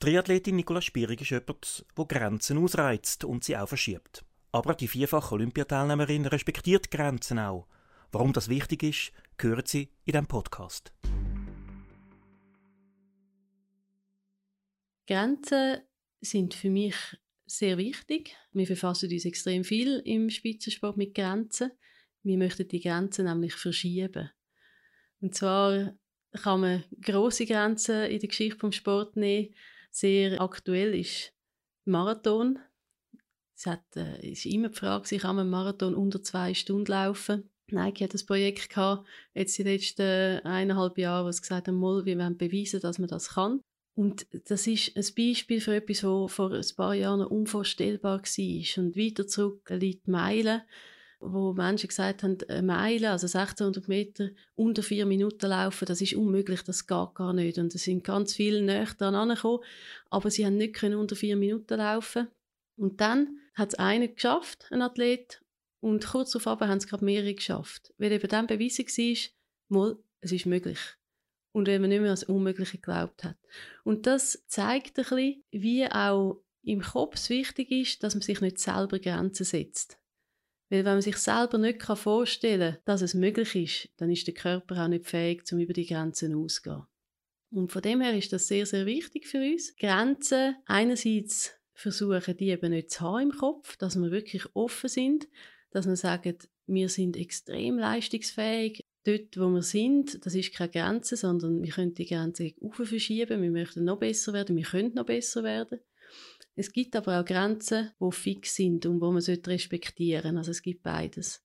Triathletin Nicola Spierig ist jemand, der Grenzen ausreizt und sie auch verschiebt. Aber die vierfache Olympiateilnehmerin respektiert Grenzen auch. Warum das wichtig ist, hören Sie in diesem Podcast. Grenzen sind für mich sehr wichtig. Wir verfassen uns extrem viel im Spitzensport mit Grenzen. Wir möchten die Grenzen nämlich verschieben. Und zwar kann man große Grenzen in der Geschichte vom Sport nehmen. Sehr aktuell ist Marathon. Es hat, äh, ist immer die Frage, kann man Marathon unter zwei Stunden laufen? Nike hat ein Projekt gehabt, jetzt den letzten eineinhalb Jahren, wo sie gesagt haben, wir wollen beweisen, dass man das kann. Und das ist ein Beispiel für etwas, was vor ein paar Jahren unvorstellbar war. Und weiter zurück liegt Meilen, wo Menschen gesagt haben, eine Meile, also 1600 Meter, unter vier Minuten laufen, das ist unmöglich, das geht gar nicht. Und es sind ganz viele näher dran angekommen, aber sie haben nicht können unter vier Minuten laufen. Und dann hat es einen geschafft, ein Athlet, und kurz darauf haben es gerade mehrere geschafft. Weil eben dann bewiesen war, mal, es ist möglich. Und wenn man nicht mehr an das Unmögliche geglaubt hat. Und das zeigt ein bisschen, wie auch im Kopf wichtig ist, dass man sich nicht selber Grenzen setzt. Weil wenn man sich selber nicht vorstellen kann, dass es möglich ist, dann ist der Körper auch nicht fähig, um über die Grenzen auszugehen. Und von dem her ist das sehr, sehr wichtig für uns. Grenzen einerseits versuchen, die eben nicht zu haben im Kopf, dass wir wirklich offen sind, dass wir sagen, wir sind extrem leistungsfähig. Dort, wo wir sind, das ist keine Grenze, sondern wir können die Grenze verschieben. Wir möchten noch besser werden, wir können noch besser werden. Es gibt aber auch Grenzen, die fix sind und wo man respektieren sollte. Also es gibt beides.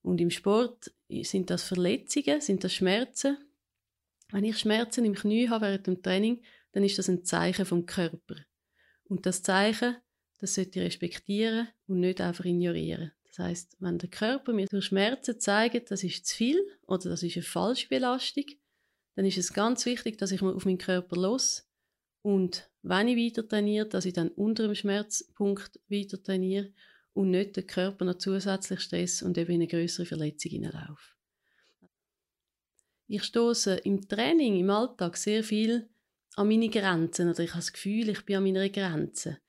Und im Sport sind das Verletzungen, sind das Schmerzen. Wenn ich Schmerzen im Knie habe während dem Training, dann ist das ein Zeichen vom Körper. Und das Zeichen, das sollte ich respektieren und nicht einfach ignorieren. Das heißt, wenn der Körper mir durch Schmerzen zeigt, das ist zu viel oder das ist eine falsche Belastung, dann ist es ganz wichtig, dass ich auf meinen Körper los und wenn ich weiter trainiere, dass ich dann unter dem Schmerzpunkt weiter trainiere und nicht den Körper noch zusätzlich Stress und eben in eine größere Verletzung hineinlaufe. Ich stoße im Training, im Alltag sehr viel an meine Grenzen oder ich habe das Gefühl, ich bin an meiner Grenze.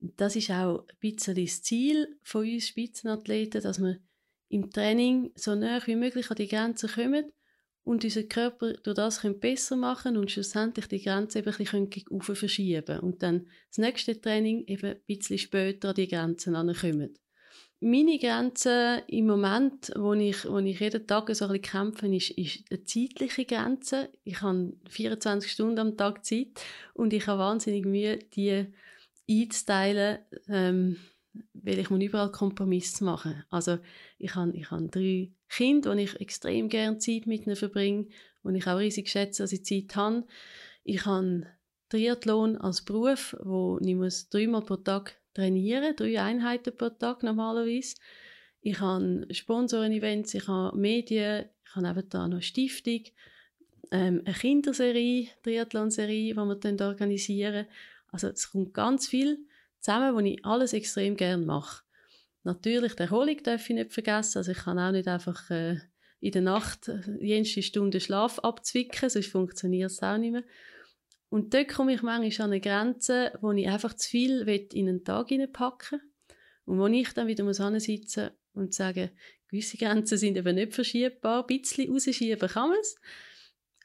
Das ist auch ein bisschen das Ziel von uns Spitzenathleten, dass wir im Training so nah wie möglich an die Grenzen kommen und unser Körper durch das besser machen und schlussendlich die Grenze eben ein bisschen verschieben und dann das nächste Training eben ein bisschen später an die Grenzen ankommen. Meine Grenze im Moment, wo ich, wo ich jeden Tag so ein kämpfe, ist, ist eine zeitliche Grenze. Ich habe 24 Stunden am Tag Zeit und ich habe wahnsinnig Mühe, die einzuteilen, ähm, weil ich muss überall Kompromisse machen. Also ich habe, ich habe drei Kind, wo ich extrem gerne Zeit mit ihnen verbringe, wo ich auch riesig schätze, dass ich Zeit habe. Ich habe Triathlon als Beruf, wo ich muss dreimal pro Tag trainieren, drei Einheiten pro Tag normalerweise. Ich habe Sponsoren-Events, ich habe Medien, ich habe eben da noch eine Stiftung, ähm, eine Kinderserie, Triathlon-Serie, die wir dann organisieren. Also es kommt ganz viel zusammen, wo ich alles extrem gerne mache. Natürlich, die Erholung darf ich nicht vergessen. Also ich kann auch nicht einfach äh, in der Nacht äh, jenste Stunde Schlaf abzwicken, sonst funktioniert es auch nicht mehr. Und dort komme ich manchmal an eine Grenze, wo ich einfach zu viel in einen Tag hineinpacken und wo ich dann wieder muss und sagen, gewisse Grenzen sind eben nicht verschiebbar, ein bisschen rausschieben kann man es.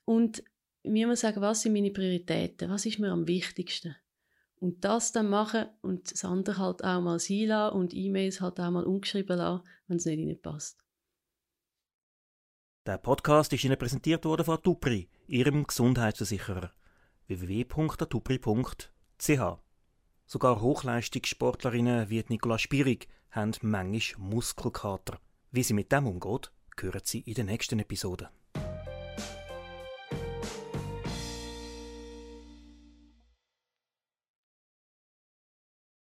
Und mir muss sagen, was sind meine Prioritäten, was ist mir am wichtigsten. Und das dann machen und das andere halt auch mal sein und E-Mails halt auch mal umgeschrieben lassen, wenn es nicht ihnen passt. Der Podcast ist Ihnen präsentiert worden von Tupri, Ihrem Gesundheitsversicherer. www.atupri.ch Sogar Hochleistungssportlerinnen wie Nicola Spierig haben manchmal Muskelkater. Wie sie mit dem umgeht, hören Sie in der nächsten Episode.